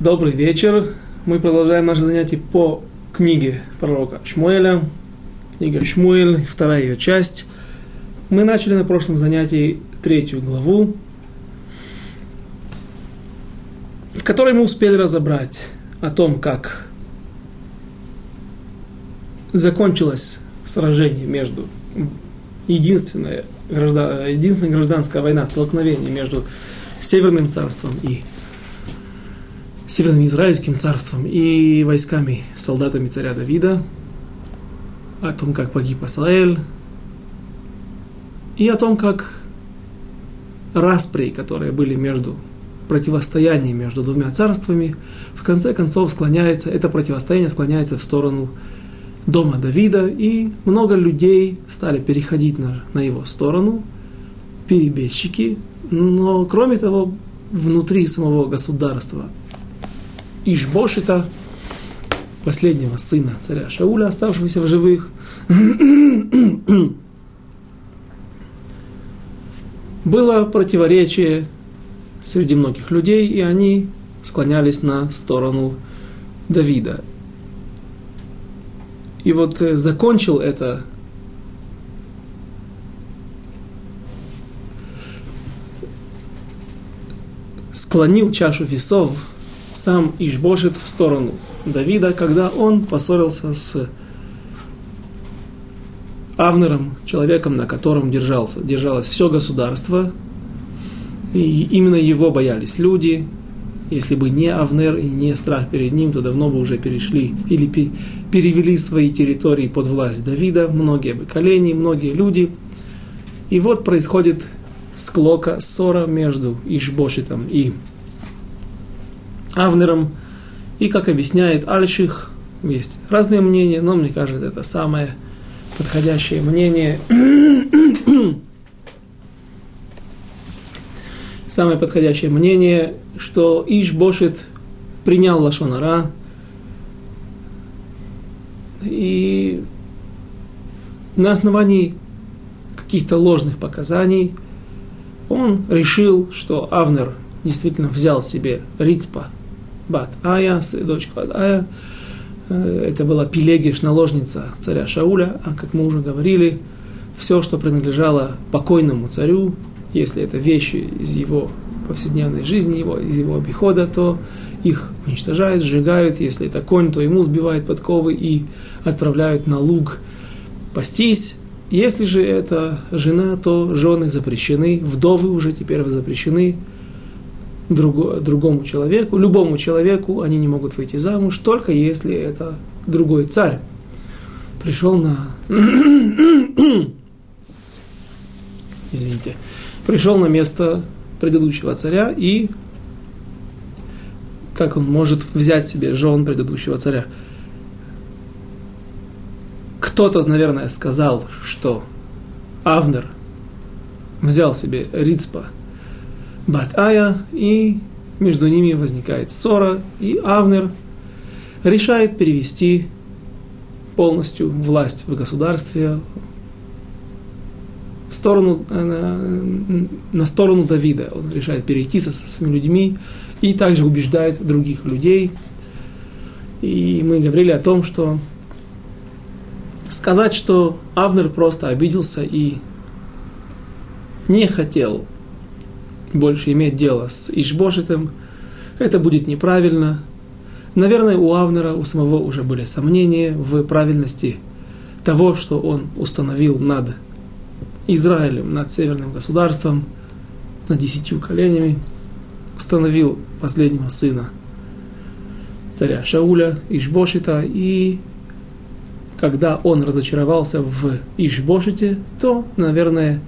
Добрый вечер. Мы продолжаем наше занятие по книге пророка Шмуэля. Книга Шмуэль, вторая ее часть. Мы начали на прошлом занятии третью главу, в которой мы успели разобрать о том, как закончилось сражение между единственная, граждан, единственная гражданская война, столкновение между Северным царством и Северным Израильским царством и войсками, солдатами царя Давида, о том, как погиб Асраэль, и о том, как распри, которые были между противостояние между двумя царствами, в конце концов склоняется, это противостояние склоняется в сторону дома Давида, и много людей стали переходить на, на его сторону, перебежчики, но кроме того, внутри самого государства Ишбошита, последнего сына царя Шауля, оставшегося в живых, было противоречие среди многих людей, и они склонялись на сторону Давида. И вот э, закончил это склонил чашу весов сам Ишбошет в сторону Давида, когда он поссорился с Авнером, человеком, на котором держался, держалось все государство, и именно его боялись люди, если бы не Авнер и не страх перед ним, то давно бы уже перешли или перевели свои территории под власть Давида, многие поколения, многие люди. И вот происходит склока, ссора между Ишбошитом и Авнером. И, как объясняет Альших, есть разные мнения, но мне кажется, это самое подходящее мнение. самое подходящее мнение, что Ишбошит принял Лашонара, и на основании каких-то ложных показаний он решил, что Авнер действительно взял себе Рицпа, Бат Ая, от Ая. Э, это была Пелегиш, наложница царя Шауля, а как мы уже говорили, все, что принадлежало покойному царю, если это вещи из его повседневной жизни, его, из его обихода, то их уничтожают, сжигают. Если это конь, то ему сбивают подковы и отправляют на луг пастись. Если же это жена, то жены запрещены, вдовы уже теперь запрещены друго, другому человеку, любому человеку они не могут выйти замуж, только если это другой царь пришел на... Извините. Пришел на место предыдущего царя и как он может взять себе жен предыдущего царя. Кто-то, наверное, сказал, что Авнер взял себе Рицпа Батая, и между ними возникает ссора, и Авнер решает перевести полностью власть в государстве в сторону, э, на, сторону Давида. Он решает перейти со, со своими людьми и также убеждает других людей. И мы говорили о том, что сказать, что Авнер просто обиделся и не хотел больше иметь дело с Ишбошетом, это будет неправильно. Наверное, у Авнера, у самого уже были сомнения в правильности того, что он установил над Израилем, над северным государством, над десятью коленями, установил последнего сына царя Шауля, Ишбошита, и когда он разочаровался в Ишбошите, то, наверное,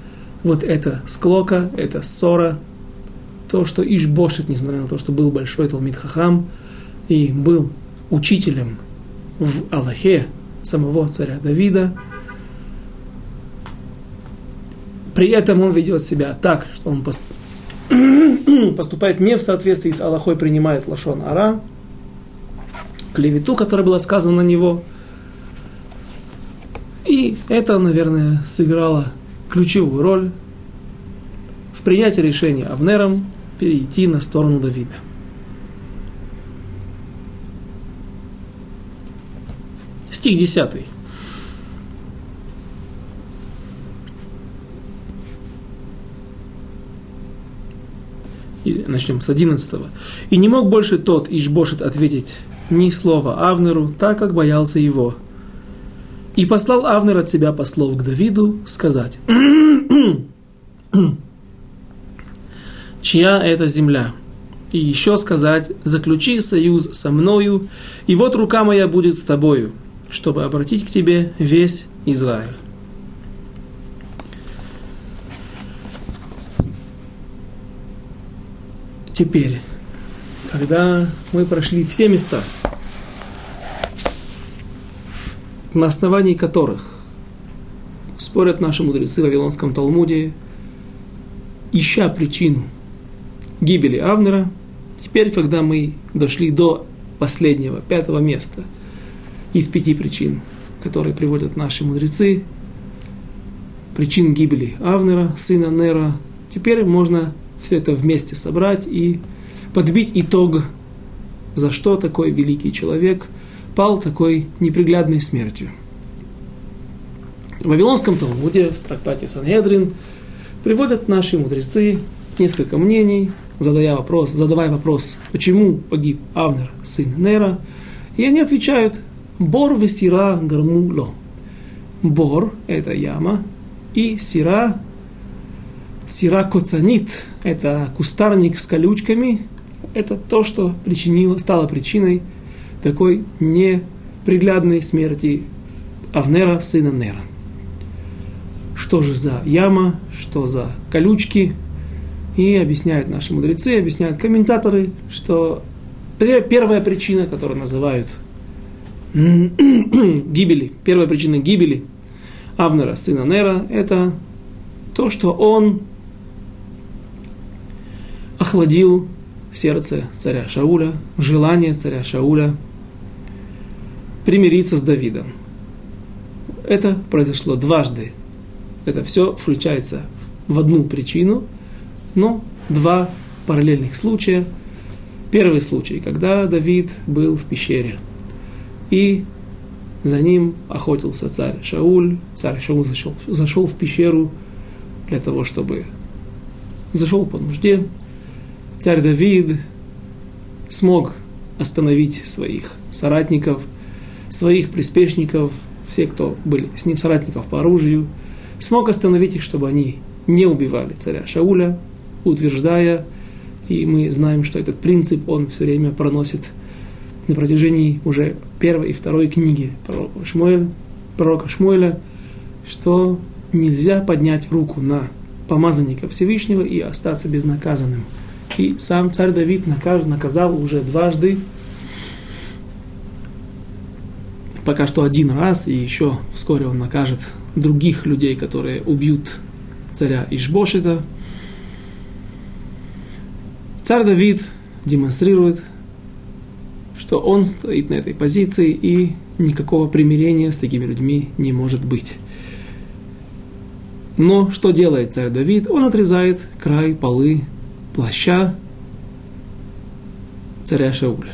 вот эта склока, эта ссора, то, что Ишбошит, несмотря на то, что был большой Талмит Хахам и был учителем в Аллахе самого царя Давида, при этом он ведет себя так, что он поступает не в соответствии с Аллахой, принимает Лашон Ара, клевету, которая была сказана на него. И это, наверное, сыграло ключевую роль в принятии решения Авнером перейти на сторону Давида. Стих 10. Или начнем с 11. «И не мог больше тот Ишбошет ответить ни слова Авнеру, так как боялся его. И послал Авнер от себя послов к Давиду сказать, чья это земля? И еще сказать, заключи союз со мною, и вот рука моя будет с тобою, чтобы обратить к тебе весь Израиль. Теперь, когда мы прошли все места, на основании которых спорят наши мудрецы в Вавилонском Талмуде, ища причину гибели Авнера, теперь, когда мы дошли до последнего, пятого места из пяти причин, которые приводят наши мудрецы, причин гибели Авнера, сына Нера, теперь можно все это вместе собрать и подбить итог, за что такой великий человек пал такой неприглядной смертью. В Вавилонском Талмуде, в трактате Санхедрин, приводят наши мудрецы несколько мнений, задая вопрос, задавая вопрос, почему погиб Авнер, сын Нера, и они отвечают, Бор весира гармуло. Бор – это яма, и сира Сира коцанит – это кустарник с колючками. Это то, что причинило, стало причиной такой неприглядной смерти Авнера, сына Нера. Что же за яма, что за колючки? И объясняют наши мудрецы, объясняют комментаторы, что первая причина, которую называют гибели, первая причина гибели Авнера, сына Нера, это то, что он охладил сердце царя Шауля, желание царя Шауля примириться с Давидом. Это произошло дважды. Это все включается в одну причину, но два параллельных случая. Первый случай, когда Давид был в пещере, и за ним охотился царь Шауль. Царь Шауль зашел, зашел в пещеру для того, чтобы зашел по нужде, царь Давид смог остановить своих соратников, своих приспешников, все, кто были с ним соратников по оружию, смог остановить их, чтобы они не убивали царя Шауля, утверждая, и мы знаем, что этот принцип он все время проносит на протяжении уже первой и второй книги пророка, Шмуэль, пророка Шмуэля, что нельзя поднять руку на помазанника Всевышнего и остаться безнаказанным. И сам царь Давид наказал уже дважды, пока что один раз, и еще вскоре он накажет других людей, которые убьют царя Ишбошита. Царь Давид демонстрирует, что он стоит на этой позиции, и никакого примирения с такими людьми не может быть. Но что делает царь Давид? Он отрезает край полы плаща царя Шауля.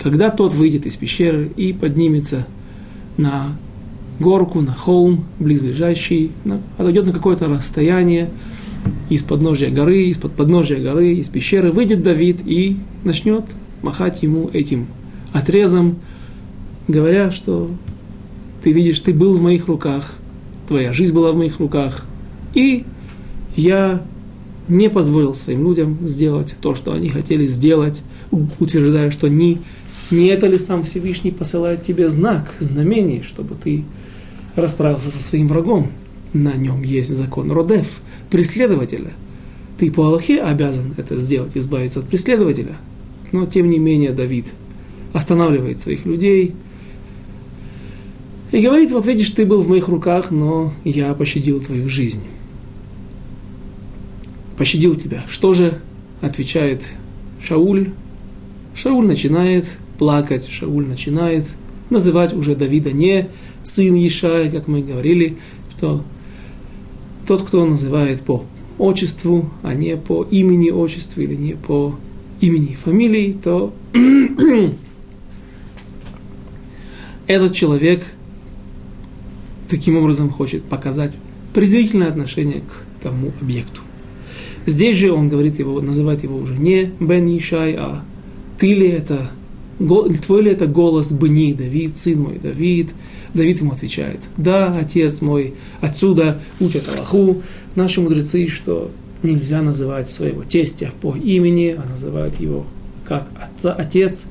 Когда тот выйдет из пещеры и поднимется на горку, на холм, близлежащий, на, отойдет на какое-то расстояние из подножия горы, из-под подножия горы, из пещеры, выйдет Давид и начнет махать ему этим отрезом, говоря, что ты видишь, ты был в моих руках, твоя жизнь была в моих руках, и я не позволил своим людям сделать то, что они хотели сделать, утверждая, что не, не это ли сам Всевышний посылает тебе знак, знамение, чтобы ты расправился со своим врагом. На нем есть закон Родев, преследователя. Ты по Аллахе обязан это сделать, избавиться от преследователя. Но, тем не менее, Давид останавливает своих людей и говорит, вот видишь, ты был в моих руках, но я пощадил твою жизнь пощадил тебя. Что же отвечает Шауль? Шауль начинает плакать, Шауль начинает называть уже Давида не сын Ишая, как мы говорили, что тот, кто называет по отчеству, а не по имени отчеству или не по имени и фамилии, то этот человек таким образом хочет показать презрительное отношение к тому объекту. Здесь же он говорит его, называет его уже не Бен Ишай, а ты ли это, твой ли это голос Бни, Давид, сын мой Давид. Давид ему отвечает, да, отец мой, отсюда учат Аллаху наши мудрецы, что нельзя называть своего тестя по имени, а называют его как отца, отец,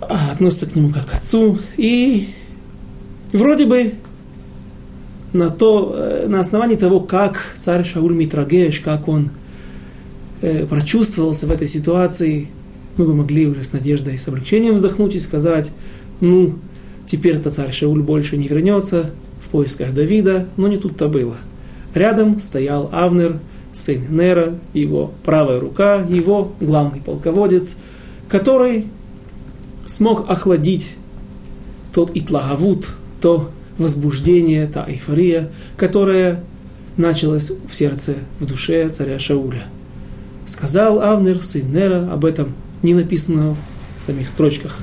а относятся к нему как к отцу. И вроде бы на, то, э, на основании того, как царь Шауль Митрагеш, как он э, прочувствовался в этой ситуации, мы бы могли уже с надеждой, с облегчением вздохнуть и сказать, ну, теперь это царь Шауль больше не вернется в поисках Давида, но не тут-то было. Рядом стоял Авнер, сын Нера, его правая рука, его главный полководец, который смог охладить тот итлагавут, то возбуждение, та эйфория, которая началась в сердце, в душе царя Шауля. Сказал Авнер, сын Нера, об этом не написано в самих строчках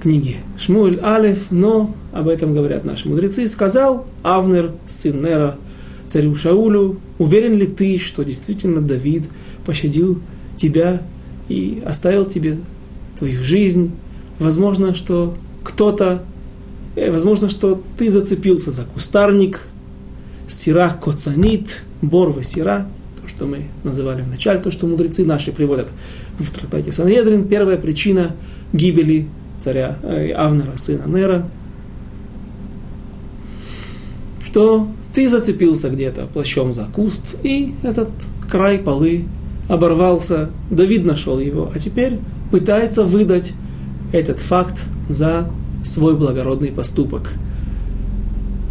книги Шмуэль Алиф, но об этом говорят наши мудрецы. Сказал Авнер, сын Нера, царю Шаулю, уверен ли ты, что действительно Давид пощадил тебя и оставил тебе твою жизнь? Возможно, что кто-то Э, возможно, что ты зацепился за кустарник, сира коцанит, борвы сира, то, что мы называли в начале, то, что мудрецы наши приводят в трактате Санедрин, первая причина гибели царя э, Авнера, сына Нера, что ты зацепился где-то плащом за куст, и этот край полы оборвался, Давид нашел его, а теперь пытается выдать этот факт за свой благородный поступок.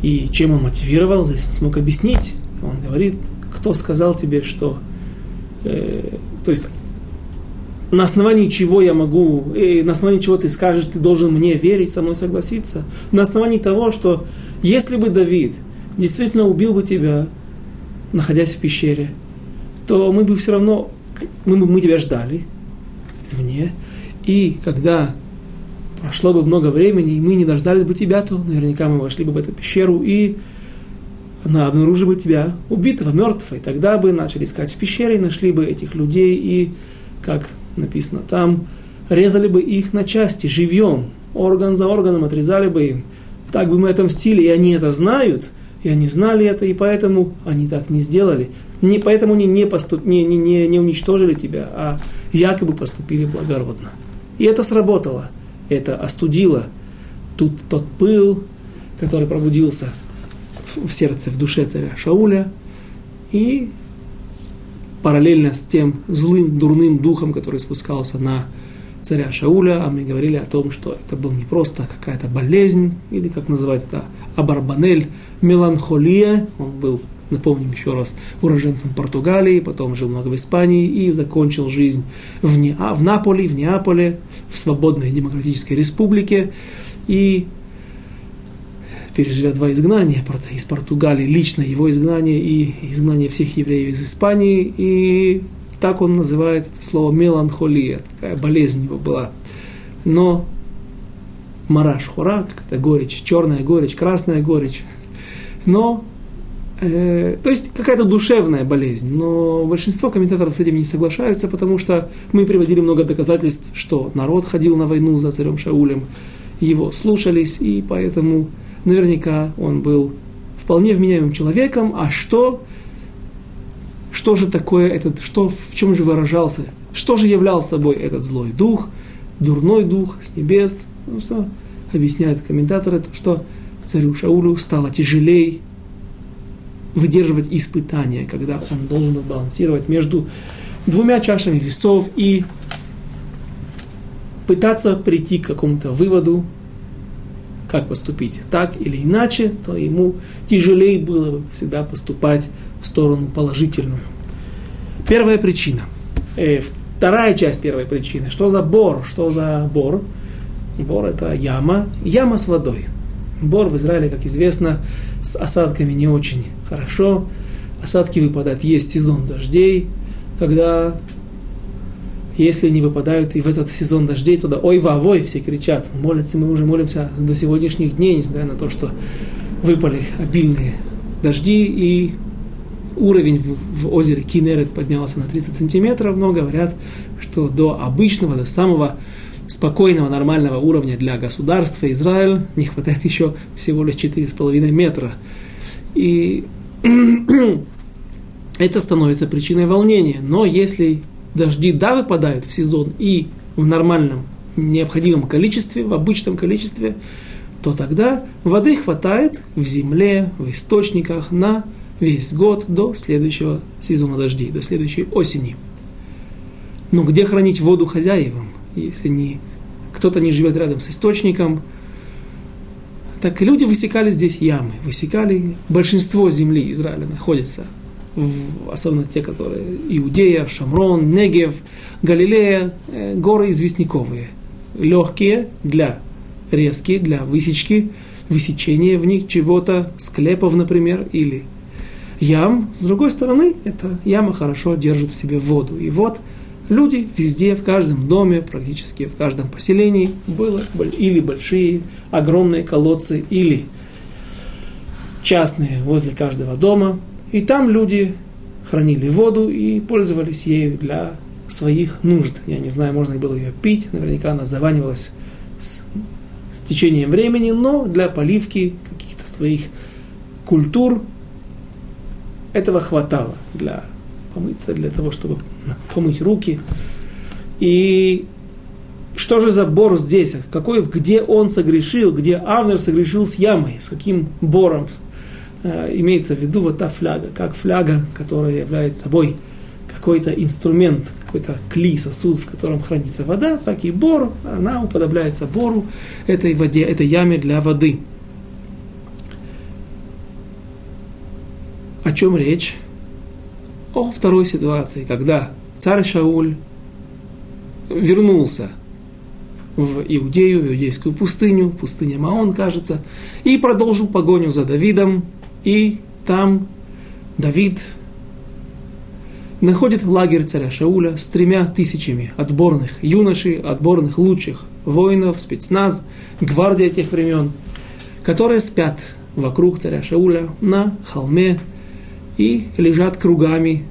И чем он мотивировал, здесь он смог объяснить. Он говорит, кто сказал тебе, что... Э, то есть, на основании чего я могу, э, на основании чего ты скажешь, ты должен мне верить, со мной согласиться. На основании того, что если бы Давид действительно убил бы тебя, находясь в пещере, то мы бы все равно, мы, мы тебя ждали извне. И когда прошло бы много времени, и мы не дождались бы тебя, то наверняка мы вошли бы в эту пещеру и обнаружили бы тебя убитого, мертвого. И тогда бы начали искать в пещере, и нашли бы этих людей, и, как написано там, резали бы их на части, живьем, орган за органом отрезали бы им. Так бы мы отомстили, и они это знают, и они знали это, и поэтому они так не сделали. Не, поэтому они не, поступ, не, не, не, не уничтожили тебя, а якобы поступили благородно. И это сработало это остудило тут тот пыл, который пробудился в сердце, в душе царя Шауля, и параллельно с тем злым, дурным духом, который спускался на царя Шауля, а мы говорили о том, что это был не просто какая-то болезнь, или как называть это, абарбанель, меланхолия, он был напомним еще раз, уроженцем Португалии, потом жил много в Испании и закончил жизнь в, Не, в Наполе, в Неаполе, в свободной демократической республике. И переживя два изгнания из Португалии, лично его изгнание и изгнание всех евреев из Испании. И так он называет это слово меланхолия, такая болезнь у него была. Но мараш хора, какая-то горечь, черная горечь, красная горечь. Но Э, то есть какая-то душевная болезнь, но большинство комментаторов с этим не соглашаются, потому что мы приводили много доказательств, что народ ходил на войну за царем Шаулем, его слушались, и поэтому наверняка он был вполне вменяемым человеком. А что, что же такое этот, что, в чем же выражался, что же являл собой этот злой дух, дурной дух с небес, ну, что объясняют комментаторы, что царю Шаулю стало тяжелее выдерживать испытания, когда он должен был балансировать между двумя чашами весов и пытаться прийти к какому-то выводу, как поступить так или иначе, то ему тяжелее было бы всегда поступать в сторону положительную. Первая причина. Э, вторая часть первой причины. Что за бор? Что за бор? Бор это яма. Яма с водой. Бор в Израиле, как известно, с осадками не очень хорошо. Осадки выпадают. Есть сезон дождей, когда если не выпадают и в этот сезон дождей, туда ой вовой все кричат. Молятся, мы уже молимся до сегодняшних дней, несмотря на то, что выпали обильные дожди и уровень в, в озере Кинерет поднялся на 30 сантиметров, но говорят, что до обычного, до самого спокойного, нормального уровня для государства Израиль не хватает еще всего лишь 4,5 метра. И это становится причиной волнения. Но если дожди да выпадают в сезон и в нормальном необходимом количестве, в обычном количестве, то тогда воды хватает в земле, в источниках на весь год до следующего сезона дождей, до следующей осени. Но где хранить воду хозяевам, если не кто-то не живет рядом с источником? Так люди высекали здесь ямы, высекали. Большинство земли Израиля находится, особенно те, которые Иудея, Шамрон, Негев, Галилея, э, горы известняковые. Легкие для резкие, для высечки, высечения в них чего-то, склепов, например, или ям. С другой стороны, эта яма хорошо держит в себе воду. И вот люди везде, в каждом доме, практически в каждом поселении было или большие, огромные колодцы, или частные возле каждого дома. И там люди хранили воду и пользовались ею для своих нужд. Я не знаю, можно ли было ее пить, наверняка она заванивалась с, с течением времени, но для поливки каких-то своих культур этого хватало для помыться, для того, чтобы помыть руки. И что же за бор здесь? Какой, где он согрешил, где Авнер согрешил с ямой, с каким бором имеется в виду вот та фляга, как фляга, которая является собой какой-то инструмент, какой-то кли, сосуд, в котором хранится вода, так и бор, она уподобляется бору этой воде, этой яме для воды. О чем речь? О второй ситуации, когда царь Шауль вернулся в Иудею, в иудейскую пустыню, пустыня Маон, кажется, и продолжил погоню за Давидом, и там Давид находит лагерь царя Шауля с тремя тысячами отборных юношей, отборных лучших воинов, спецназ, гвардия тех времен, которые спят вокруг царя Шауля на холме и лежат кругами,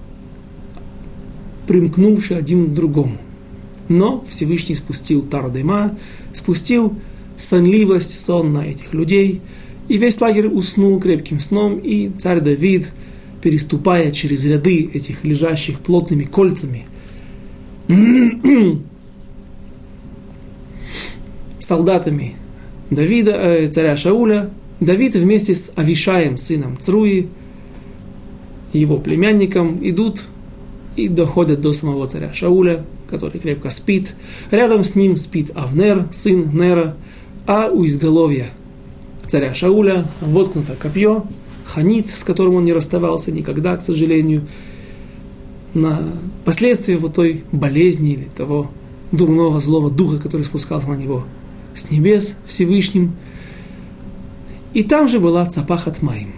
примкнувшие один к другому. Но Всевышний спустил Тардема, спустил сонливость, сон на этих людей, и весь лагерь уснул крепким сном, и царь Давид, переступая через ряды этих лежащих плотными кольцами, солдатами Давида, э, царя Шауля, Давид вместе с Авишаем, сыном Цруи, его племянником, идут и доходят до самого царя Шауля, который крепко спит. Рядом с ним спит Авнер, сын Нера, а у изголовья царя Шауля воткнуто копье, ханит, с которым он не расставался никогда, к сожалению, на последствия вот той болезни или того дурного злого духа, который спускался на него с небес Всевышним. И там же была цапахат маим.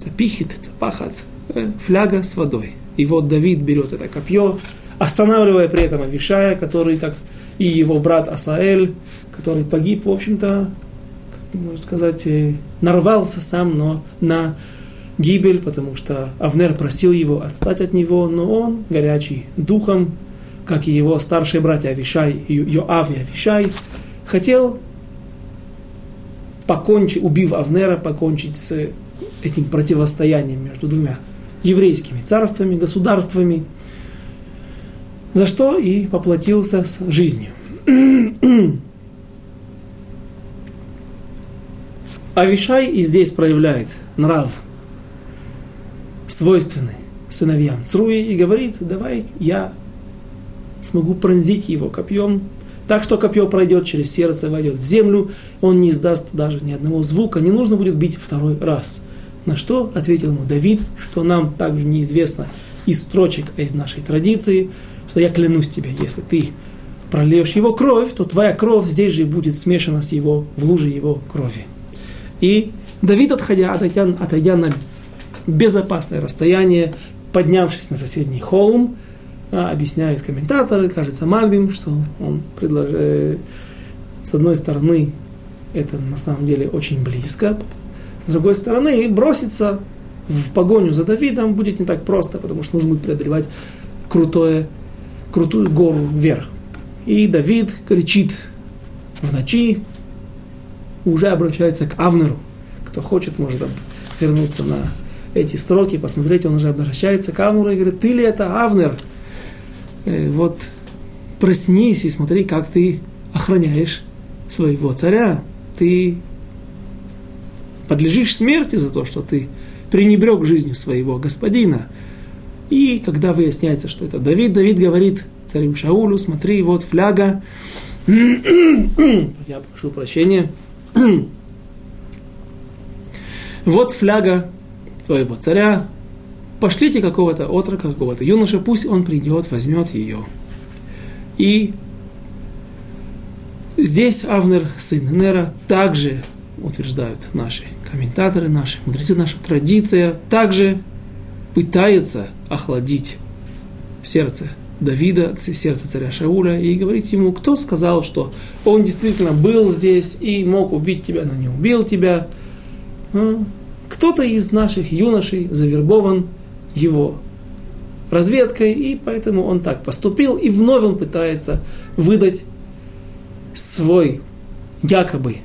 Цапихит, цапахат, э, фляга с водой. И вот Давид берет это копье, останавливая при этом Авишая, который, как и его брат Асаэль, который погиб, в общем-то, можно сказать, э, нарвался сам, но на гибель, потому что Авнер просил его отстать от него, но он, горячий духом, как и его старшие братья Авишай, Йоав и Авишай, хотел покончить, убив Авнера, покончить с этим противостоянием между двумя еврейскими царствами, государствами, за что и поплатился с жизнью. Авишай и здесь проявляет нрав, свойственный сыновьям Цруи, и говорит, давай я смогу пронзить его копьем, так что копье пройдет через сердце, войдет в землю, он не издаст даже ни одного звука, не нужно будет бить второй раз. На что ответил ему Давид, что нам также неизвестно из строчек, а из нашей традиции, что я клянусь тебе, если ты прольешь его кровь, то твоя кровь здесь же будет смешана с его, в луже его крови. И Давид, отходя, отойдя, отойдя на безопасное расстояние, поднявшись на соседний холм, А объясняют комментаторы, кажется, Мальбим, что он предложил, с одной стороны, это на самом деле очень близко, с другой стороны, броситься в погоню за Давидом будет не так просто, потому что нужно будет преодолевать крутое, крутую гору вверх. И Давид кричит в ночи, уже обращается к Авнеру. Кто хочет, может вернуться на эти строки, посмотреть, он уже обращается к Авнеру и говорит, ты ли это Авнер? Э, вот проснись и смотри, как ты охраняешь своего царя. Ты подлежишь смерти за то, что ты пренебрег жизнью своего господина. И когда выясняется, что это Давид, Давид говорит царю Шаулю, смотри, вот фляга, я прошу прощения, вот фляга твоего царя, пошлите какого-то отрока, какого-то юноша, пусть он придет, возьмет ее. И здесь Авнер, сын Нера, также утверждают наши комментаторы, наши мудрецы, наша традиция, также пытается охладить сердце Давида, сердце царя Шауля, и говорить ему, кто сказал, что он действительно был здесь и мог убить тебя, но не убил тебя. Кто-то из наших юношей завербован его разведкой, и поэтому он так поступил, и вновь он пытается выдать свой якобы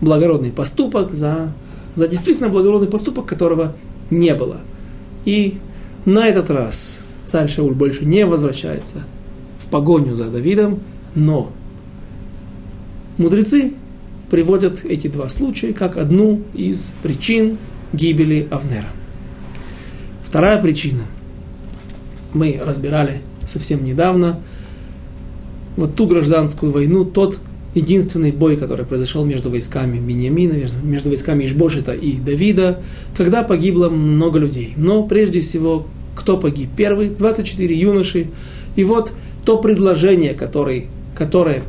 благородный поступок за, за действительно благородный поступок, которого не было. И на этот раз царь Шауль больше не возвращается в погоню за Давидом, но мудрецы приводят эти два случая как одну из причин гибели Авнера. Вторая причина. Мы разбирали совсем недавно вот ту гражданскую войну, тот единственный бой, который произошел между войсками Беньямина, между войсками Ишбошита и Давида, когда погибло много людей. Но прежде всего, кто погиб? Первый, 24 юноши. И вот то предложение, который, которое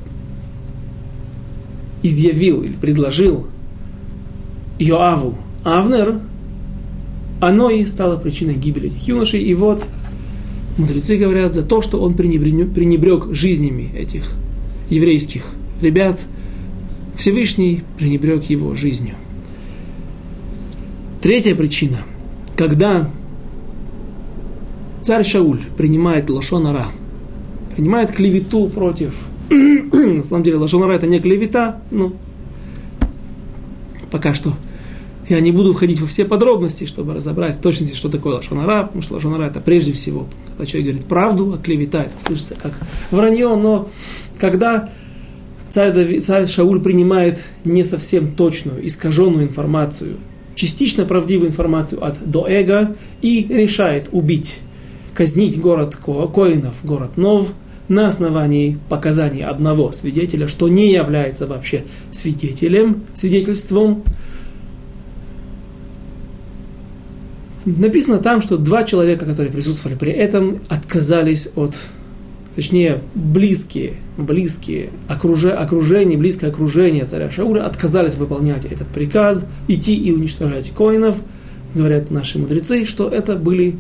изъявил или предложил Йоаву Авнер, оно и стало причиной гибели этих юношей. И вот мудрецы говорят за то, что он пренебрег, пренебрег жизнями этих еврейских ребят, Всевышний пренебрег его жизнью. Третья причина. Когда царь Шауль принимает лошонара, принимает клевету против... На самом деле лошонара это не клевета, но пока что. Я не буду входить во все подробности, чтобы разобрать в точности, что такое лошонара, потому что лошонара это прежде всего, когда человек говорит правду, а клевета это слышится как вранье, но когда царь, Давид, царь Шауль принимает не совсем точную, искаженную информацию, частично правдивую информацию от Доэга и решает убить, казнить город Ко, Коинов, город Нов, на основании показаний одного свидетеля, что не является вообще свидетелем, свидетельством. Написано там, что два человека, которые присутствовали при этом, отказались от точнее, близкие, близкие окруже, окружение, близкое окружение царя Шауля отказались выполнять этот приказ, идти и уничтожать коинов. Говорят наши мудрецы, что это были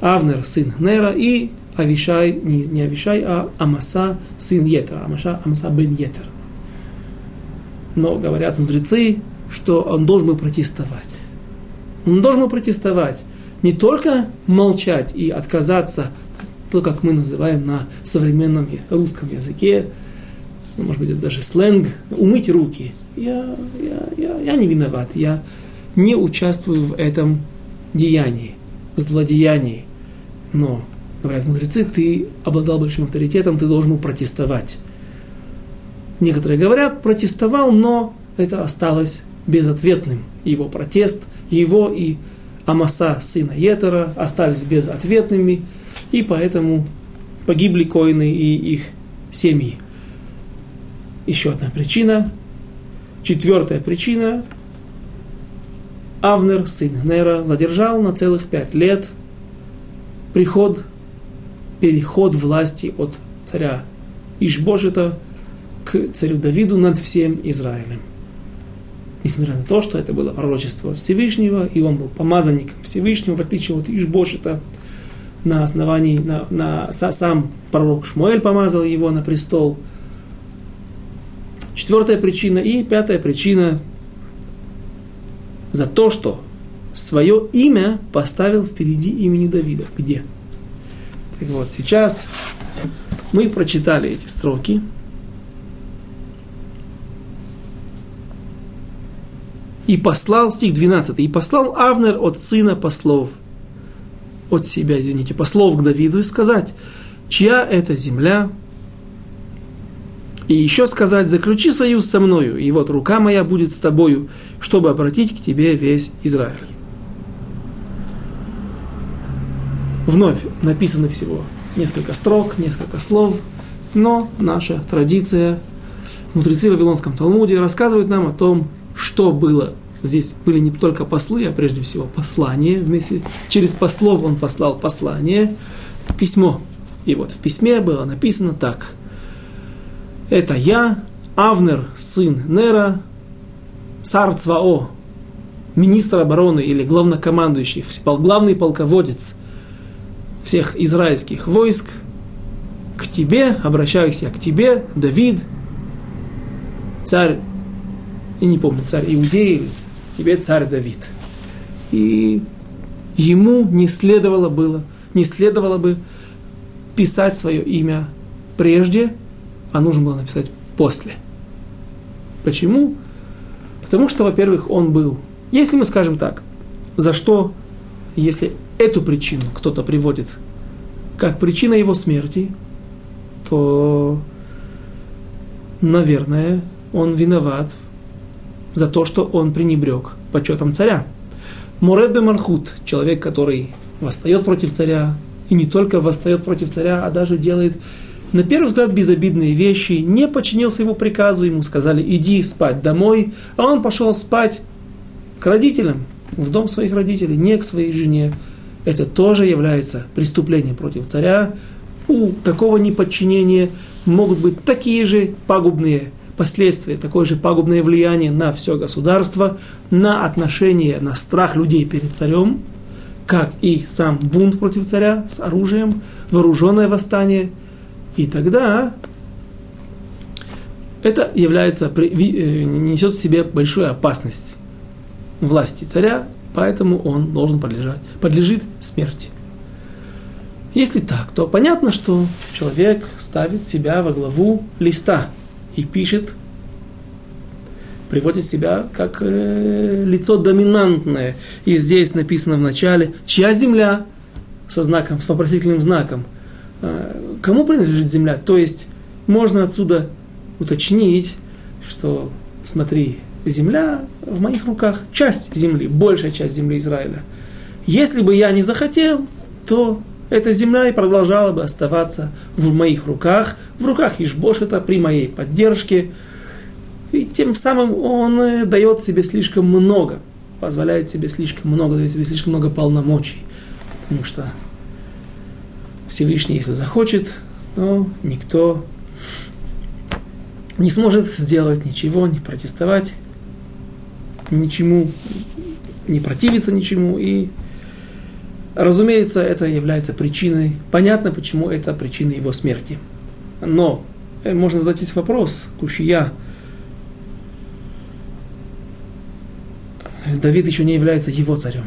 Авнер, сын Нера, и Авишай, не, не Авишай, а Амаса, сын Етера, Амаса, Амаса бен Етер. Но говорят мудрецы, что он должен был протестовать. Он должен был протестовать, не только молчать и отказаться то, как мы называем на современном русском языке, ну, может быть, это даже сленг, умыть руки. Я, я, я, я не виноват, я не участвую в этом деянии, злодеянии. Но, говорят мудрецы, ты обладал большим авторитетом, ты должен был протестовать. Некоторые говорят, протестовал, но это осталось безответным. Его протест, его и Амаса, сына Етера, остались безответными – и поэтому погибли коины и их семьи. Еще одна причина. Четвертая причина. Авнер, сын Нера, задержал на целых пять лет приход, переход власти от царя Ишбошета к царю Давиду над всем Израилем. Несмотря на то, что это было пророчество Всевышнего, и он был помазанником Всевышнего, в отличие от Ишбошета, на основании, на, на, сам пророк Шмуэль помазал его на престол. Четвертая причина. И пятая причина за то, что свое имя поставил впереди имени Давида. Где? Так вот, сейчас мы прочитали эти строки. И послал, стих 12, и послал Авнер от сына послов, от себя, извините, послов к Давиду и сказать, чья это земля, и еще сказать, заключи союз со мною, и вот рука моя будет с тобою, чтобы обратить к тебе весь Израиль. Вновь написано всего несколько строк, несколько слов, но наша традиция, мудрецы в Вавилонском Талмуде рассказывают нам о том, что было. Здесь были не только послы, а прежде всего послание. Вместе, через послов он послал послание, письмо. И вот в письме было написано так. Это я, Авнер, сын Нера, царь Цвао, министр обороны или главнокомандующий, главный полководец всех израильских войск, к тебе, обращаюсь я к тебе, Давид, царь и не помню, царь Иудеи, тебе царь Давид. И ему не следовало было, не следовало бы писать свое имя прежде, а нужно было написать после. Почему? Потому что, во-первых, он был, если мы скажем так, за что, если эту причину кто-то приводит как причина его смерти, то, наверное, он виноват за то, что он пренебрег почетом царя. Муред Мархут, человек, который восстает против царя, и не только восстает против царя, а даже делает, на первый взгляд, безобидные вещи, не подчинился его приказу, ему сказали, иди спать домой, а он пошел спать к родителям, в дом своих родителей, не к своей жене. Это тоже является преступлением против царя. У такого неподчинения могут быть такие же пагубные последствия, такое же пагубное влияние на все государство, на отношение, на страх людей перед царем, как и сам бунт против царя с оружием, вооруженное восстание. И тогда это является, э, несет в себе большую опасность власти царя, поэтому он должен подлежать, подлежит смерти. Если так, то понятно, что человек ставит себя во главу листа – и пишет, приводит себя как э, лицо доминантное. И здесь написано в начале, чья земля со знаком, с вопросительным знаком. Э, кому принадлежит земля? То есть можно отсюда уточнить, что, смотри, земля в моих руках, часть земли, большая часть земли Израиля. Если бы я не захотел, то эта земля и продолжала бы оставаться в моих руках, в руках Ишбошета при моей поддержке. И тем самым он э, дает себе слишком много, позволяет себе слишком много, дает себе слишком много полномочий. Потому что Всевышний, если захочет, то никто не сможет сделать ничего, не протестовать, ничему, не противиться ничему и Разумеется, это является причиной, понятно, почему это причина его смерти. Но э, можно задать здесь вопрос, кушия. Давид еще не является его царем.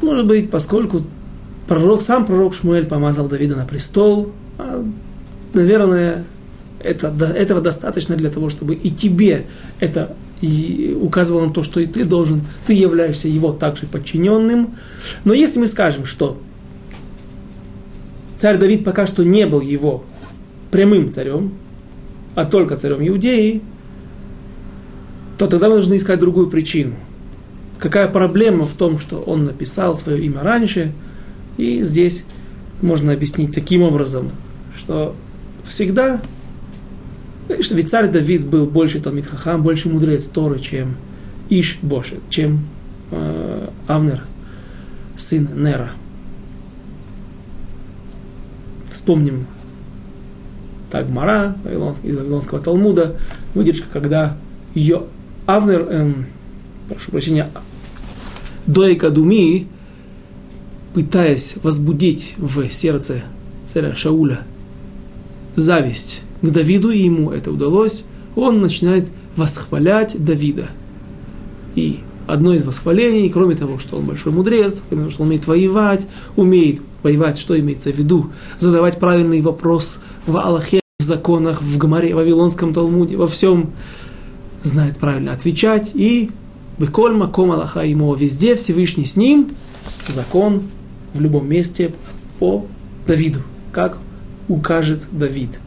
Может быть, поскольку пророк, сам пророк Шмуэль помазал Давида на престол, а, наверное, это, этого достаточно для того, чтобы и тебе это указывал на то, что и ты должен, ты являешься его также подчиненным. Но если мы скажем, что царь Давид пока что не был его прямым царем, а только царем Иудеи, то тогда мы должны искать другую причину. Какая проблема в том, что он написал свое имя раньше, и здесь можно объяснить таким образом, что всегда что ведь царь Давид был больше Талмит Хахам, больше мудрец Торы, чем Иш Бошет, чем э, Авнер, сын Нера. Вспомним Тагмара из Вавилонского Талмуда, выдержка, когда ее Авнер, эм, прошу прощения, Дойка Думи пытаясь возбудить в сердце царя Шауля зависть к Давиду, и ему это удалось, он начинает восхвалять Давида. И одно из восхвалений, кроме того, что он большой мудрец, кроме того, что он умеет воевать, умеет воевать, что имеется в виду, задавать правильный вопрос в Аллахе, в законах, в Гамаре, в Вавилонском Талмуде, во всем знает правильно отвечать, и Бекольма ком Аллаха ему везде Всевышний с ним, закон в любом месте по Давиду, как укажет Давид.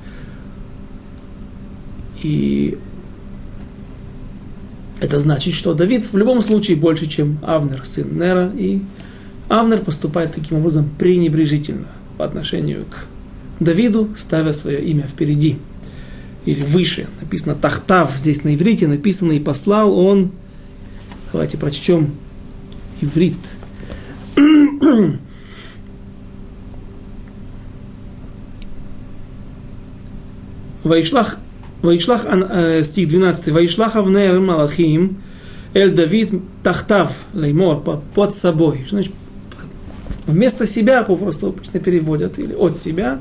И это значит, что Давид в любом случае больше, чем Авнер, сын Нера, и Авнер поступает таким образом пренебрежительно по отношению к Давиду, ставя свое имя впереди или выше. Написано Тахтав, здесь на иврите написано и послал он. Давайте прочтем иврит. Вайшлах, Вайшлах, э, стих 12. Вайшлах Авнер Малахим, Эль Давид Тахтав, Леймор, под собой. Значит, вместо себя, попросту обычно переводят, или от себя,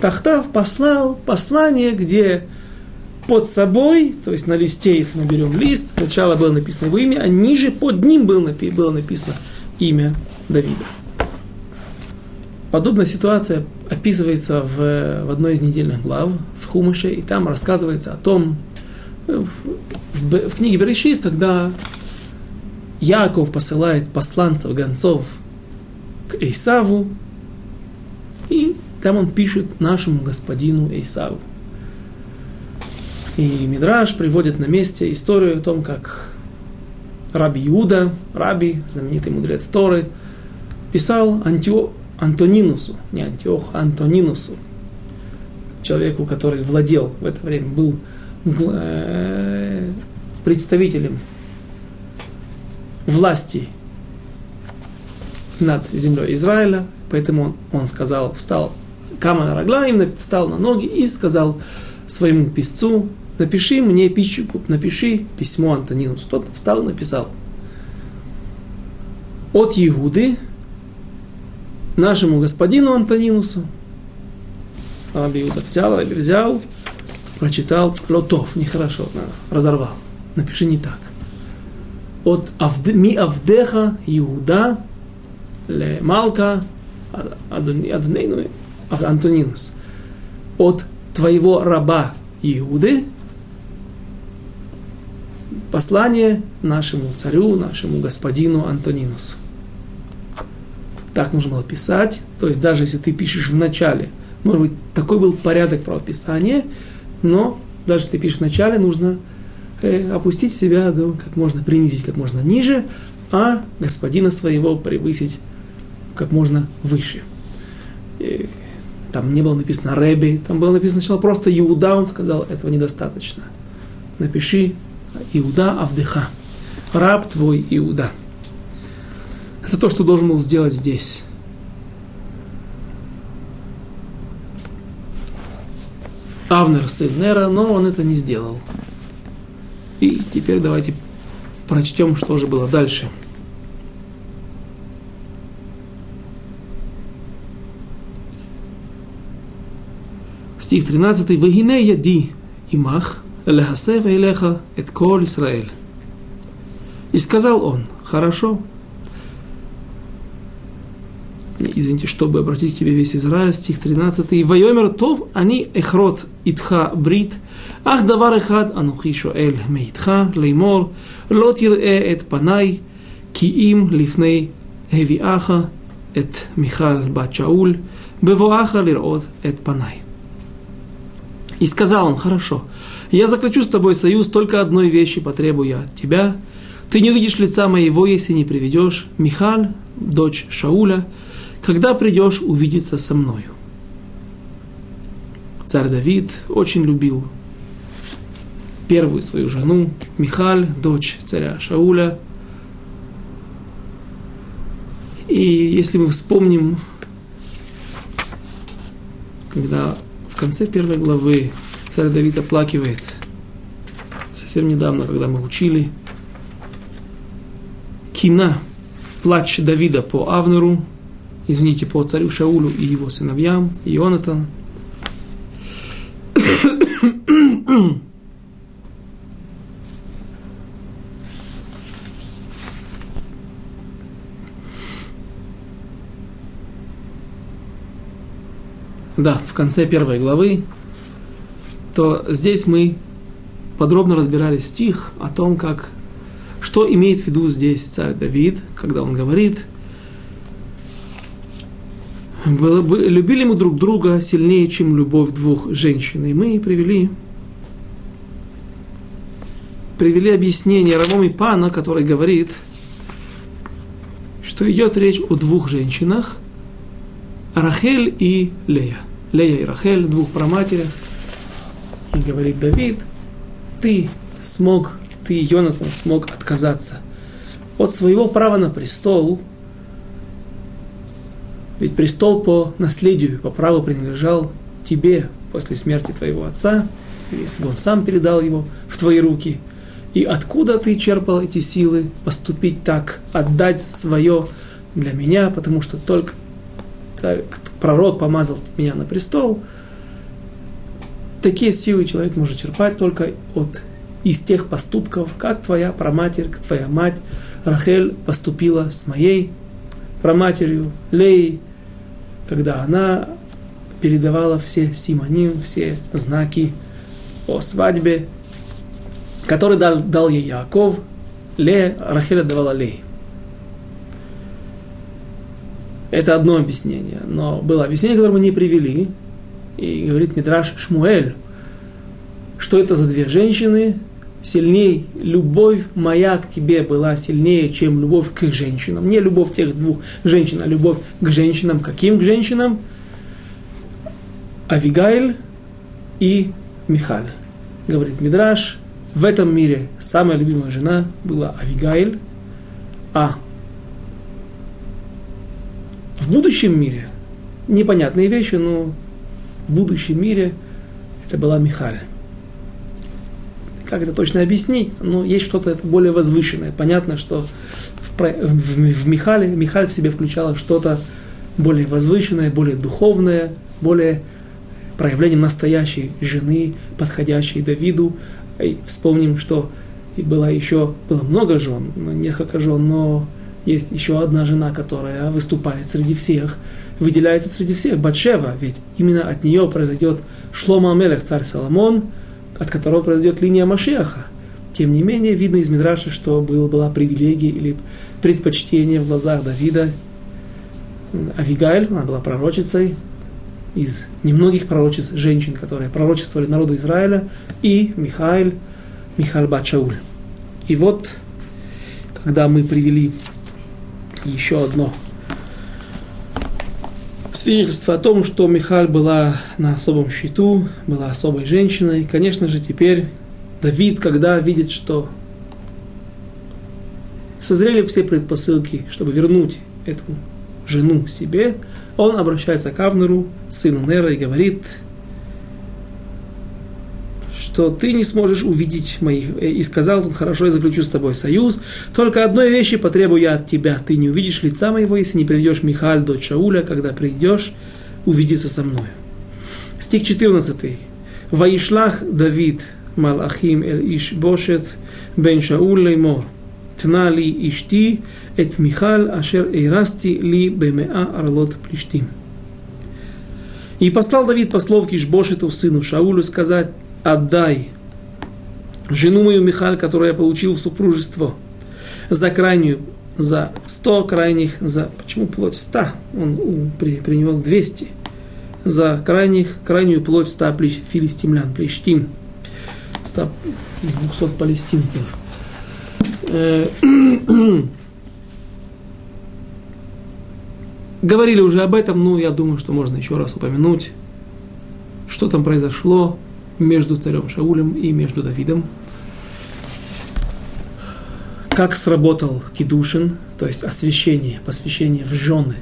Тахтав послал послание, где под собой, то есть на листе, если мы берем лист, сначала было написано его имя, а ниже под ним было написано имя Давида. Подобная ситуация описывается в, в одной из недельных глав в Хумыше, и там рассказывается о том, в, в, в книге Берешис, когда Яков посылает посланцев, гонцов к Исаву, и там он пишет нашему господину Исаву. И Мидраш приводит на месте историю о том, как Раби Иуда, Раби, знаменитый мудрец Торы, писал Антио, Антонинусу, не Антиох, а Антонинусу, человеку, который владел в это время, был э, представителем власти над землей Израиля, поэтому он, он сказал, встал Камана Раглаим, встал на ноги и сказал своему писцу, напиши мне пищику, напиши письмо Антонинусу. Тот встал написал. От Иуды нашему господину Антонинусу. Раби Иуда взял, Раби взял, прочитал, лотов, нехорошо, разорвал. Напиши не так. От ми Авдеха Иуда ле Малка Адонейну Антонинус. От твоего раба Иуды послание нашему царю, нашему господину Антонинусу. Так нужно было писать, то есть даже если ты пишешь в начале, может быть, такой был порядок правописания, но даже если ты пишешь в начале, нужно э, опустить себя, да, как можно принизить как можно ниже, а господина своего превысить как можно выше. И там не было написано Рэби, там было написано сначала просто Иуда, он сказал, этого недостаточно. Напиши Иуда Авдеха, раб твой Иуда. Это то, что должен был сделать здесь. Авнер, сын Нера, но он это не сделал. И теперь давайте прочтем, что же было дальше. Стих 13. «Вегине яди имах, лехасев элеха эт кол Исраэль». И сказал он, хорошо, извините, чтобы обратить к тебе весь Израиль, стих 13. «Вайомер тов они эхрот итха брит, ах давар эхад анухи шоэль меитха леймор, лот ирэ эт панай, ки им лифней хевиаха эт Михал бат Шауль, бевоаха лирот эт панай». И сказал он, хорошо, я заключу с тобой союз, только одной вещи потребую я от тебя. Ты не увидишь лица моего, если не приведешь Михаль, дочь Шауля, когда придешь увидеться со мною. Царь Давид очень любил первую свою жену, Михаль, дочь царя Шауля. И если мы вспомним, когда в конце первой главы царь Давид оплакивает, совсем недавно, когда мы учили, Кина, плач Давида по Авнеру, извините, по царю Шаулю и его сыновьям, Ионатан. Да, в конце первой главы, то здесь мы подробно разбирали стих о том, как, что имеет в виду здесь царь Давид, когда он говорит, любили мы друг друга сильнее, чем любовь двух женщин. И мы привели, привели объяснение Равоми Пана, который говорит, что идет речь о двух женщинах, Рахель и Лея. Лея и Рахель, двух проматерях. И говорит Давид, ты смог, ты, Йонатан, смог отказаться от своего права на престол – ведь престол по наследию, по праву принадлежал тебе после смерти твоего отца, или если бы он сам передал его в твои руки. И откуда ты черпал эти силы поступить так, отдать свое для меня, потому что только пророк помазал меня на престол. Такие силы человек может черпать только от из тех поступков, как твоя праматерь, твоя мать Рахель поступила с моей праматерью Леей, когда она передавала все симоним, все знаки о свадьбе, который дал, дал ей Яков, Ле, Рахеля давала Лей. Это одно объяснение. Но было объяснение, которое мы не привели. И говорит Мидраш Шмуэль, что это за две женщины, сильнее, любовь моя к тебе была сильнее, чем любовь к женщинам. Не любовь тех двух женщин, а любовь к женщинам. Каким к женщинам? Авигайль и Михаль. Говорит Мидраш, в этом мире самая любимая жена была Авигайль, а в будущем мире, непонятные вещи, но в будущем мире это была Михаль как это точно объяснить, но есть что-то более возвышенное. Понятно, что в, в, в Михале, Михаль в себе включала что-то более возвышенное, более духовное, более проявлением настоящей жены, подходящей Давиду. И вспомним, что было еще, было много жен, несколько жен, но есть еще одна жена, которая выступает среди всех, выделяется среди всех, Батшева, ведь именно от нее произойдет Шлома Амелех, царь Соломон, от которого произойдет линия Машеха. Тем не менее, видно из Мидраша, что было, была привилегия или предпочтение в глазах Давида. Авигайль, она была пророчицей, из немногих пророчеств женщин, которые пророчествовали народу Израиля, и Михаил, Михаил Бачауль. И вот, когда мы привели еще одно свидетельство о том, что Михаль была на особом счету, была особой женщиной. Конечно же, теперь Давид, когда видит, что созрели все предпосылки, чтобы вернуть эту жену себе, он обращается к Авнеру, сыну Нера, и говорит – что ты не сможешь увидеть моих. Э, и сказал он, хорошо, я заключу с тобой союз. Только одной вещи потребую я от тебя. Ты не увидишь лица моего, если не приведешь Михаль до Шауля, когда придешь увидеться со мной Стих 14. Ваишлах Давид Малахим эль иш бошет бен Шауль леймор. Тна ли ишти эт Михаль ашер эйрасти ли бемеа орлот плештим. И послал Давид послов к Ишбошету, сыну Шаулю, сказать, отдай жену мою Михаль, которую я получил в супружество, за крайнюю, за сто крайних, за, почему плоть ста? Он при, принял двести За крайних, крайнюю плоть ста плещ, филистимлян, плещтим, ста двухсот палестинцев. Э, говорили уже об этом, но я думаю, что можно еще раз упомянуть, что там произошло, между царем Шаулем и между Давидом. Как сработал Кедушин, то есть освящение, посвящение в жены,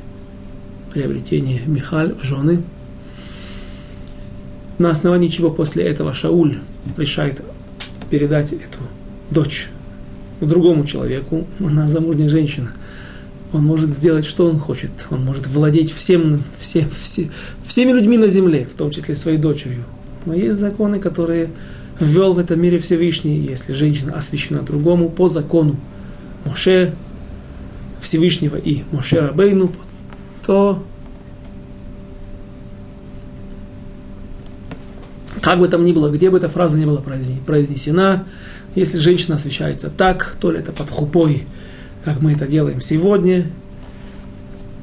приобретение Михаль в жены. На основании чего после этого Шауль решает передать эту дочь другому человеку, она замужняя женщина. он может сделать, что он хочет. Он может владеть всем, все, все, всеми людьми на земле, в том числе своей дочерью. Но есть законы, которые ввел в этом мире Всевышний. Если женщина освящена другому по закону Моше Всевышнего и Моше Рабейну, то как бы там ни было, где бы эта фраза не была произнесена, если женщина освещается так, то ли это под хупой, как мы это делаем сегодня,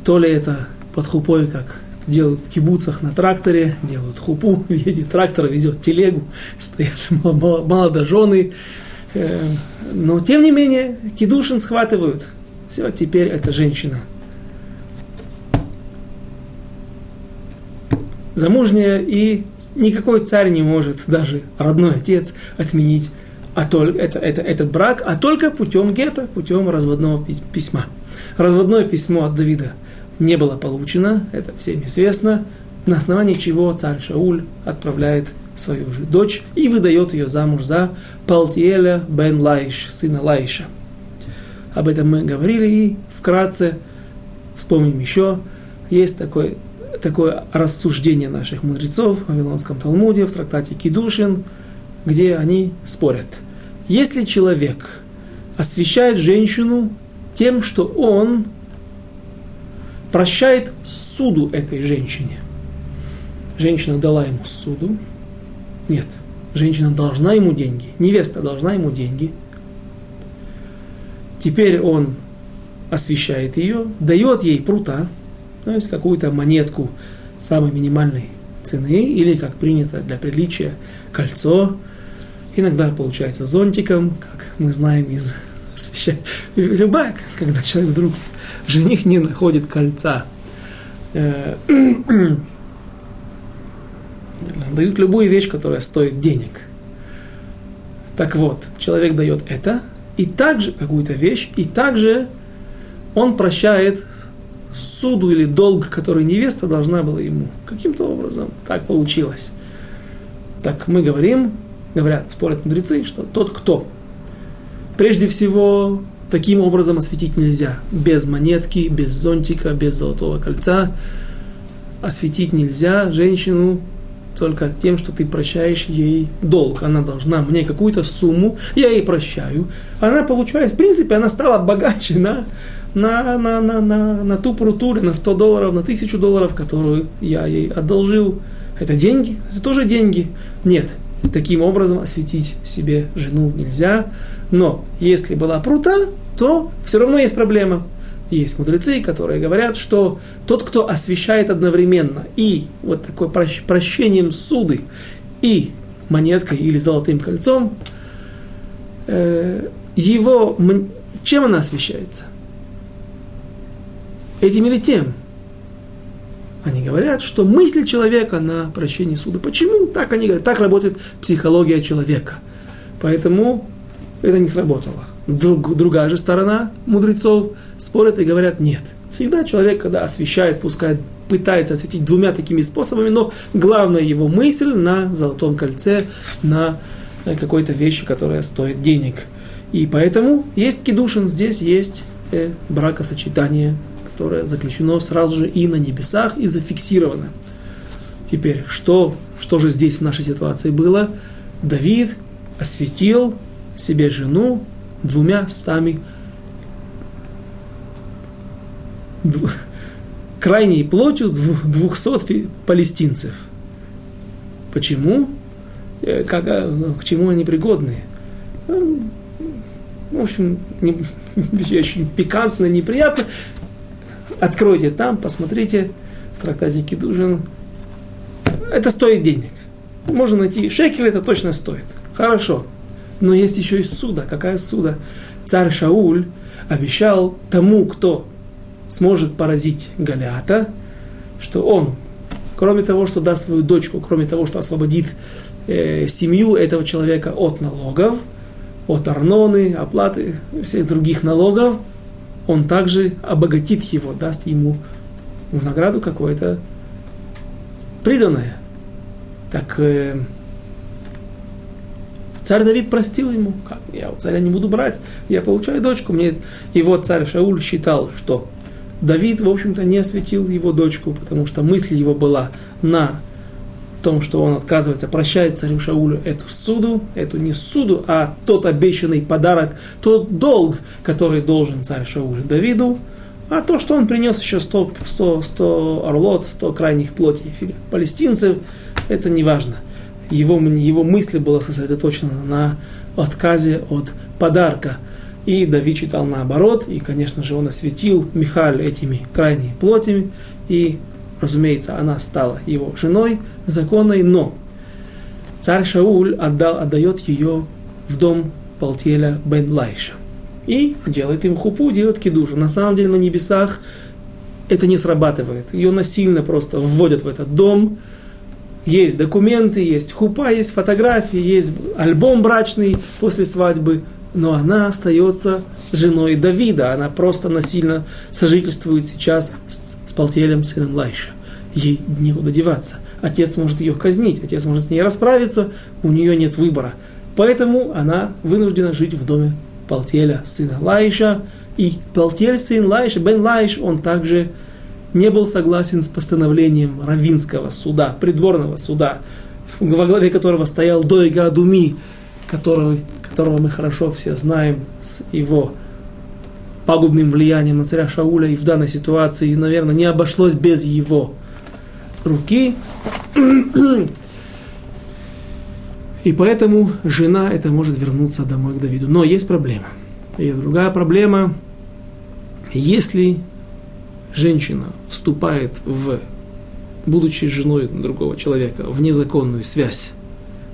то ли это под хупой, как делают в кибуцах на тракторе, делают хупу в виде трактора, везет телегу, стоят молодожены. Э, но, тем не менее, кидушин схватывают. Все, теперь эта женщина замужняя, и никакой царь не может, даже родной отец, отменить а только, это, это, этот брак, а только путем гета, путем разводного письма. Разводное письмо от Давида не было получено, это всем известно, на основании чего царь Шауль отправляет свою же дочь и выдает ее замуж за Палтиэля бен Лаиш, сына Лаиша. Об этом мы говорили и вкратце вспомним еще. Есть такое, такое рассуждение наших мудрецов в Вавилонском Талмуде, в трактате Кидушин, где они спорят – если человек освещает женщину тем, что он прощает суду этой женщине. Женщина дала ему суду. Нет, женщина должна ему деньги. Невеста должна ему деньги. Теперь он освещает ее, дает ей прута, то есть какую-то монетку самой минимальной цены, или, как принято для приличия, кольцо, Иногда получается зонтиком, как мы знаем из любая, когда человек вдруг, жених не находит кольца. Э, дают любую вещь, которая стоит денег. Так вот, человек дает это, и также какую-то вещь, и также он прощает суду или долг, который невеста должна была ему. Каким-то образом так получилось. Так мы говорим, говорят, спорят мудрецы, что тот, кто прежде всего таким образом осветить нельзя. Без монетки, без зонтика, без золотого кольца осветить нельзя женщину только тем, что ты прощаешь ей долг. Она должна мне какую-то сумму, я ей прощаю. Она получает, в принципе, она стала богаче на, на, на, на, на, на ту прутуру, на 100 долларов, на 1000 долларов, которую я ей одолжил. Это деньги? Это тоже деньги? Нет, таким образом осветить себе жену нельзя. Но если была прута, то все равно есть проблема. Есть мудрецы, которые говорят, что тот, кто освещает одновременно и вот такое прощением суды, и монеткой или золотым кольцом, э, его, чем она освещается? Этим или тем? Они говорят, что мысль человека на прощение суда. Почему? Так они говорят. Так работает психология человека. Поэтому это не сработало. Друг, другая же сторона мудрецов спорят и говорят, нет. Всегда человек, когда освещает, пускай пытается осветить двумя такими способами, но главная его мысль на золотом кольце, на э, какой-то вещи, которая стоит денег. И поэтому есть кедушин, здесь есть э, бракосочетание которое заключено сразу же и на небесах, и зафиксировано. Теперь, что, что же здесь в нашей ситуации было? Давид осветил себе жену двумя стами дв, крайней плотью двухсот палестинцев. Почему? Э, как, а, ну, к чему они пригодны? Ну, в общем, не, очень пикантно, неприятно. Откройте там, посмотрите в Кидужин. Это стоит денег. Можно найти шекель, это точно стоит. Хорошо. Но есть еще и суда. Какая суда? Царь Шауль обещал тому, кто сможет поразить Галиата, что он, кроме того, что даст свою дочку, кроме того, что освободит э, семью этого человека от налогов, от арноны, оплаты всех других налогов, он также обогатит его, даст ему в награду какое-то приданное. Так э, царь Давид простил ему, как я у царя не буду брать, я получаю дочку. Мне... Вот царь Шауль считал, что Давид, в общем-то, не осветил его дочку, потому что мысль его была на том, что он отказывается прощает царю Шаулю эту суду, эту не суду, а тот обещанный подарок, тот долг, который должен царь Шаулю Давиду, а то, что он принес еще 100, 100, 100 орлот, 100 крайних плоти палестинцев, это не важно. Его, его мысли была сосредоточена на отказе от подарка. И Давид читал наоборот, и, конечно же, он осветил Михаль этими крайними плотями, и, разумеется, она стала его женой законной, но царь Шауль отдал, отдает ее в дом Палтеля бен Лайша и делает им хупу, делает кидушу. На самом деле на небесах это не срабатывает. Ее насильно просто вводят в этот дом. Есть документы, есть хупа, есть фотографии, есть альбом брачный после свадьбы, но она остается женой Давида. Она просто насильно сожительствует сейчас с, с Палтелем, сыном Лайша. Ей некуда деваться. Отец может ее казнить, отец может с ней расправиться, у нее нет выбора. Поэтому она вынуждена жить в доме Палтеля, сына Лаиша, и Палтель, сын Лаиша, Бен Лаиш, он также не был согласен с постановлением равинского суда, придворного суда, во главе которого стоял Дойга Адуми, которого, которого мы хорошо все знаем с его пагубным влиянием на царя Шауля, и в данной ситуации, наверное, не обошлось без его руки. И поэтому жена это может вернуться домой к Давиду. Но есть проблема. Есть другая проблема. Если женщина вступает в, будучи женой другого человека, в незаконную связь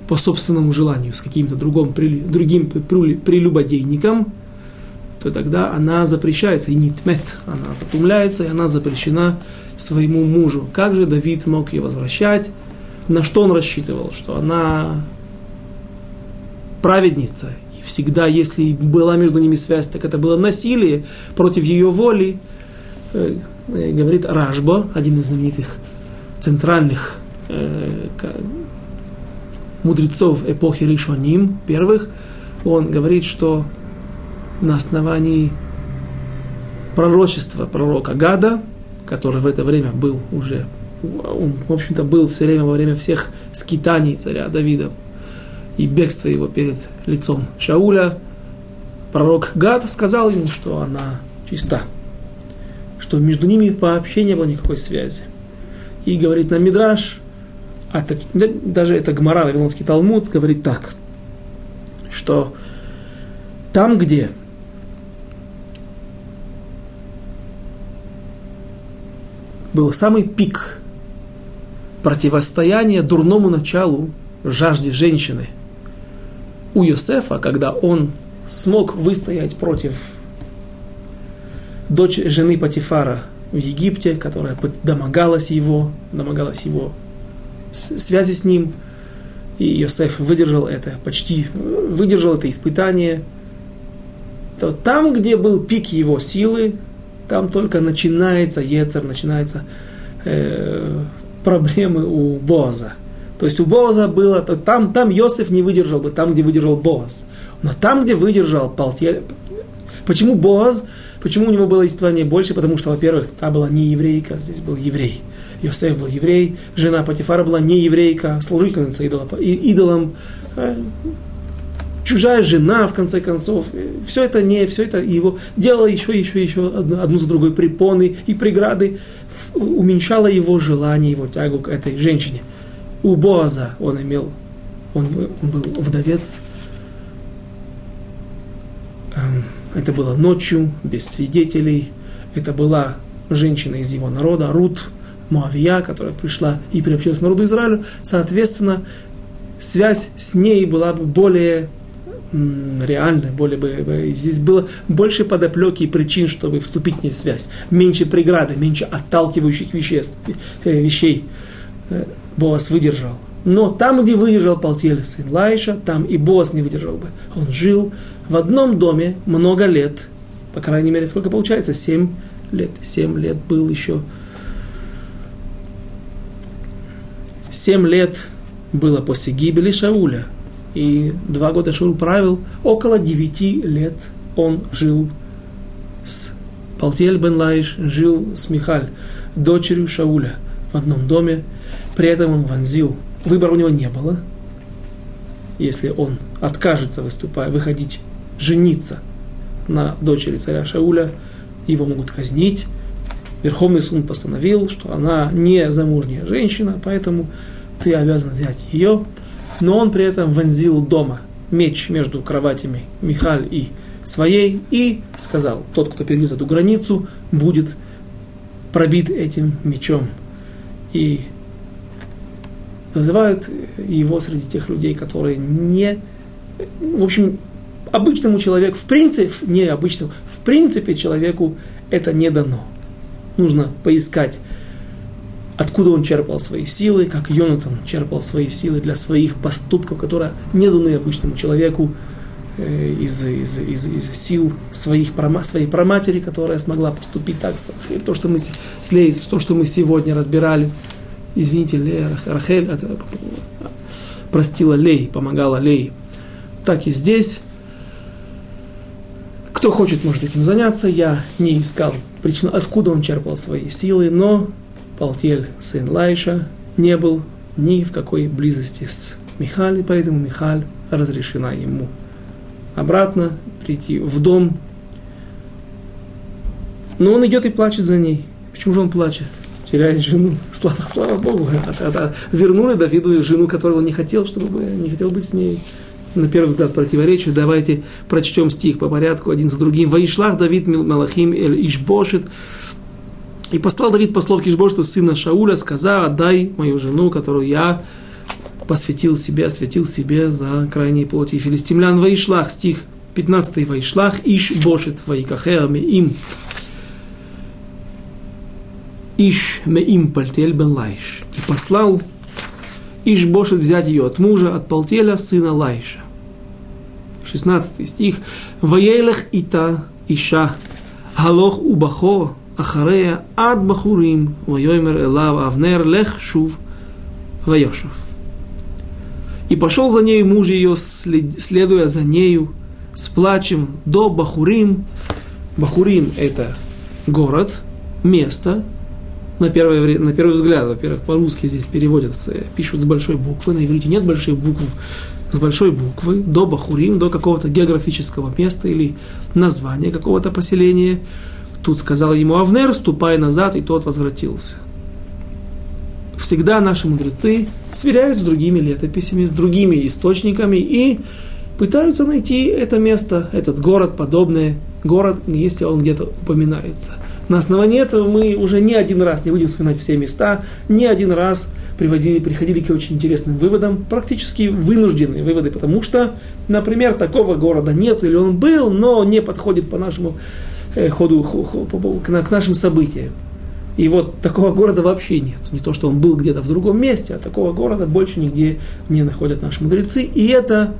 по собственному желанию с каким-то другим, другим прелюбодейником, то тогда она запрещается, и не тмет, она затумляется, и она запрещена своему мужу. Как же Давид мог ее возвращать? На что он рассчитывал? Что она праведница. И всегда, если была между ними связь, так это было насилие против ее воли. Э, э, говорит Ражба, один из знаменитых центральных э, мудрецов эпохи Ришоним, первых, он говорит, что на основании пророчества пророка Гада, который в это время был уже, он, в общем-то, был все время во время всех скитаний царя Давида и бегство его перед лицом Шауля, пророк Гад сказал ему, что она чиста, что между ними вообще не было никакой связи. И говорит на Мидраш, а так, даже это Гмара, Вавилонский Талмуд, говорит так, что там, где был самый пик противостояния дурному началу жажде женщины – у Йосефа, когда он смог выстоять против дочь жены Патифара в Египте, которая домогалась его, домогалась его связи с ним, и Йосеф выдержал это, почти выдержал это испытание, то там, где был пик его силы, там только начинается Ецер, начинаются э, проблемы у Боза – то есть у Боаза было, там, там Йосиф не выдержал бы, там, где выдержал Боаз. Но там, где выдержал Палтель, почему Боаз, почему у него было испытание больше? Потому что, во-первых, та была не еврейка, здесь был еврей. Йосеф был еврей, жена Патифара была не еврейка, служительница идола, идолом, э, чужая жена, в конце концов. Все это не, все это его делало еще, еще, еще одну за другой препоны и преграды, уменьшало его желание, его тягу к этой женщине у Боаза он имел, он, он был вдовец. Это было ночью, без свидетелей. Это была женщина из его народа, Рут Моавия, которая пришла и приобщилась к народу Израилю. Соответственно, связь с ней была бы более реальной, более бы, здесь было больше подоплеки и причин, чтобы вступить в ней в связь. Меньше преграды, меньше отталкивающих веществ, э, вещей. Э, Боас выдержал. Но там, где выдержал Палтель сын Лайша, там и Боас не выдержал бы. Он жил в одном доме много лет, по крайней мере, сколько получается? Семь лет. Семь лет был еще. Семь лет было после гибели Шауля. И два года Шауль правил. Около девяти лет он жил с Палтиэль бен Лаиш жил с Михаль, дочерью Шауля, в одном доме. При этом он вонзил. Выбора у него не было. Если он откажется выступать, выходить, жениться на дочери царя Шауля, его могут казнить. Верховный суд постановил, что она не замужняя женщина, поэтому ты обязан взять ее. Но он при этом вонзил дома меч между кроватями Михаль и своей и сказал, тот, кто перейдет эту границу, будет пробит этим мечом. И называют его среди тех людей, которые не... В общем, обычному человеку, в принципе, не обычному, в принципе человеку это не дано. Нужно поискать, откуда он черпал свои силы, как Йонатан черпал свои силы для своих поступков, которые не даны обычному человеку, Э, из, из, из, из сил своих, своей проматери, которая смогла поступить так. То, что мы, с то, что мы сегодня разбирали, извините, Лея, Рахель, простила Лей, помогала Лей. Так и здесь. Кто хочет, может этим заняться. Я не искал причину, откуда он черпал свои силы, но Палтель, сын Лайша, не был ни в какой близости с Михаль, поэтому Михаль разрешена ему обратно, прийти в дом. Но он идет и плачет за ней. Почему же он плачет? Теряет жену. Слава, слава Богу. Вернули Давиду жену, которую он не хотел, чтобы не хотел быть с ней. На первый взгляд противоречие. Давайте прочтем стих по порядку, один за другим. Ваишлах Давид Малахим Эль Ишбошит. И послал Давид послов к Ишбошту сына Шауля, сказал, отдай мою жену, которую я посвятил себе, освятил себе за крайние плоти филистимлян. Ваишлах, стих 15 Ваишлах, Иш бошет Ваикахер им. Иш им пальтель бен Лайш. И послал Иш взять ее от мужа, от Палтеля, сына Лайша. 16 стих. «Ваелех ита иша, галох убахо, ахарея ад бахурим, вайоймер элав авнер лех шув вайошев». И пошел за ней муж ее, следуя за нею, с плачем до Бахурим. Бахурим – это город, место, на первый, на первый взгляд, во-первых, по-русски здесь переводятся, пишут с большой буквы, на иврите нет больших букв, с большой буквы, до Бахурим, до какого-то географического места или названия какого-то поселения. Тут сказал ему Авнер, ступай назад, и тот возвратился всегда наши мудрецы сверяют с другими летописями, с другими источниками и пытаются найти это место, этот город, подобный город, если он где-то упоминается. На основании этого мы уже не один раз, не будем вспоминать все места, не один раз приводили, приходили к очень интересным выводам, практически вынужденные выводы, потому что, например, такого города нет, или он был, но не подходит по нашему э, ходу, к нашим событиям. И вот такого города вообще нет. Не то, что он был где-то в другом месте, а такого города больше нигде не находят наши мудрецы. И это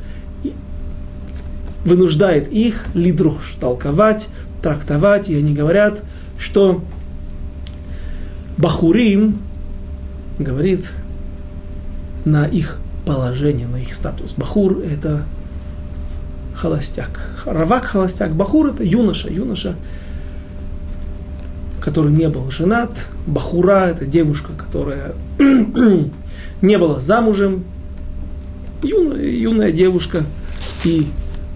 вынуждает их лидруш толковать, трактовать. И они говорят, что Бахурим говорит на их положение, на их статус. Бахур – это холостяк. Равак – холостяк. Бахур – это юноша. Юноша – который не был женат, Бахура – это девушка, которая не была замужем, юная, юная девушка, и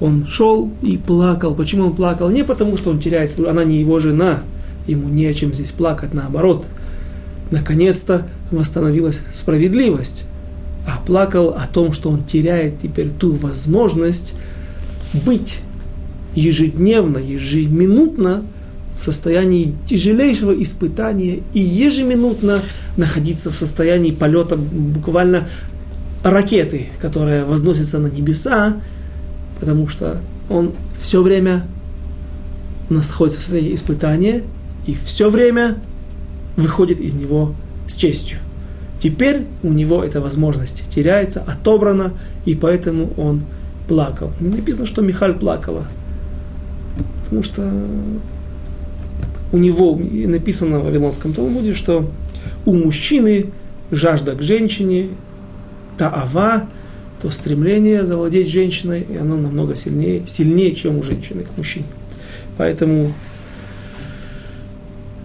он шел и плакал. Почему он плакал? Не потому, что он теряет свою, она не его жена, ему не о чем здесь плакать, наоборот. Наконец-то восстановилась справедливость. А плакал о том, что он теряет теперь ту возможность быть ежедневно, ежеминутно в состоянии тяжелейшего испытания и ежеминутно находиться в состоянии полета буквально ракеты, которая возносится на небеса, потому что он все время находится в состоянии испытания и все время выходит из него с честью. Теперь у него эта возможность теряется, отобрана, и поэтому он плакал. Не написано, что Михаль плакала, потому что у него написано в Вавилонском Талмуде, что у мужчины жажда к женщине, таава, то стремление завладеть женщиной, и оно намного сильнее, сильнее, чем у женщины к мужчине. Поэтому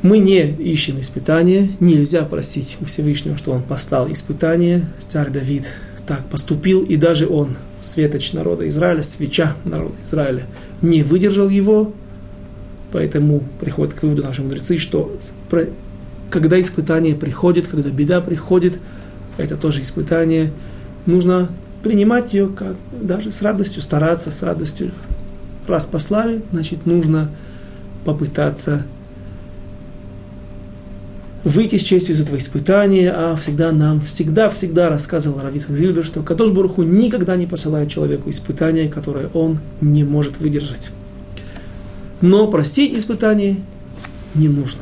Мы не ищем испытания, нельзя просить у Всевышнего, что он послал испытания. Царь Давид так поступил, и даже он, светоч народа Израиля, свеча народа Израиля, не выдержал его, поэтому приходит к выводу наши мудрецы, что когда испытание приходит, когда беда приходит, это тоже испытание, нужно принимать ее как даже с радостью, стараться с радостью. Раз послали, значит, нужно попытаться выйти с честью из этого испытания, а всегда нам, всегда, всегда рассказывал Рависа Зильбер, что Катош Баруху никогда не посылает человеку испытания, которое он не может выдержать. Но просить испытаний не нужно.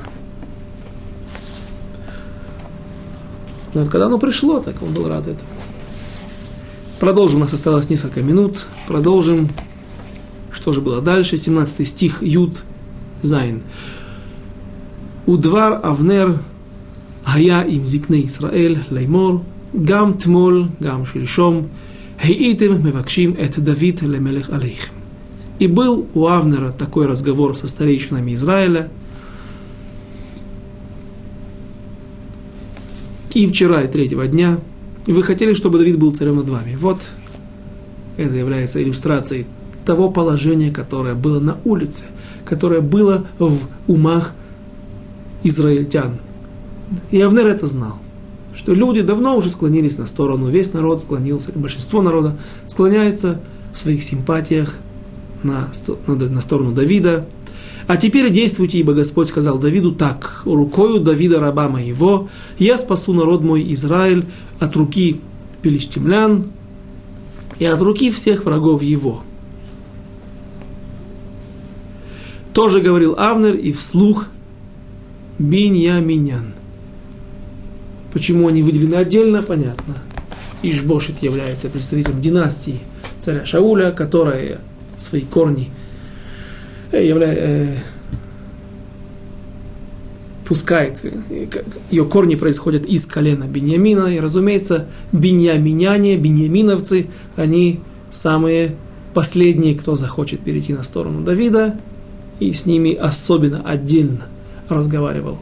Но вот когда оно пришло, так он был рад этому. Продолжим, у нас осталось несколько минут. Продолжим. Что же было дальше? 17 стих Юд Зайн. Удвар Авнер היה עם זקני ישראל לאמור, גם תמול, גם שלשום, הייתם מבקשים את דוד למלך עליכם. И был у Авнера такой разговор со старейшинами Израиля. И вчера, и третьего дня, вы хотели, чтобы Давид был царем над вами. Вот это является иллюстрацией того положения, которое было на улице, которое было в умах израильтян, и Авнер это знал, что люди давно уже склонились на сторону, весь народ склонился, большинство народа склоняется в своих симпатиях на, на, на сторону Давида. А теперь действуйте, ибо Господь сказал Давиду так, рукою Давида раба моего, я спасу народ мой Израиль от руки пелищтемлян и от руки всех врагов его. Тоже говорил Авнер и вслух Биньяминян. Почему они выделены отдельно, понятно. Ишбошит является представителем династии царя Шауля, которая свои корни э, являет, э, пускает, э, ее корни происходят из колена Беньямина, и, разумеется, беньяминяне, беньяминовцы, они самые последние, кто захочет перейти на сторону Давида, и с ними особенно отдельно разговаривал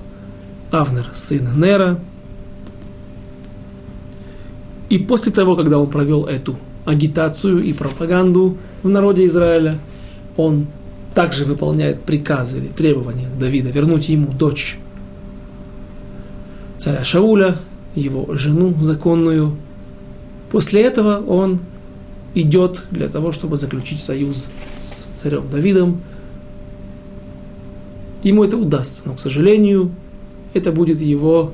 Авнер, сын Нера, и после того, когда он провел эту агитацию и пропаганду в народе Израиля, он также выполняет приказы или требования Давида вернуть ему дочь царя Шауля, его жену законную. После этого он идет для того, чтобы заключить союз с царем Давидом. Ему это удастся, но, к сожалению, это будет его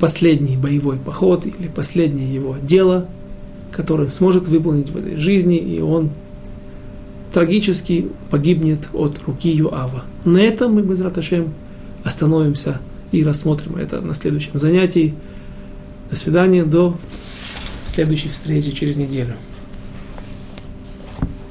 последний боевой поход или последнее его дело, которое сможет выполнить в этой жизни, и он трагически погибнет от руки Юава. На этом мы, без Раташем, остановимся и рассмотрим это на следующем занятии. До свидания, до следующей встречи через неделю.